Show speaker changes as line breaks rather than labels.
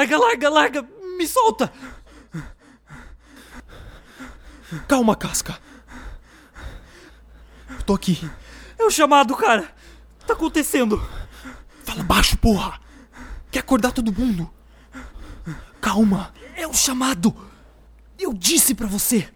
Larga, larga, larga! Me solta!
Calma, casca. Eu tô aqui.
É o chamado, cara! Tá acontecendo!
Fala baixo, porra! Quer acordar todo mundo? Calma!
É o chamado! Eu disse pra você!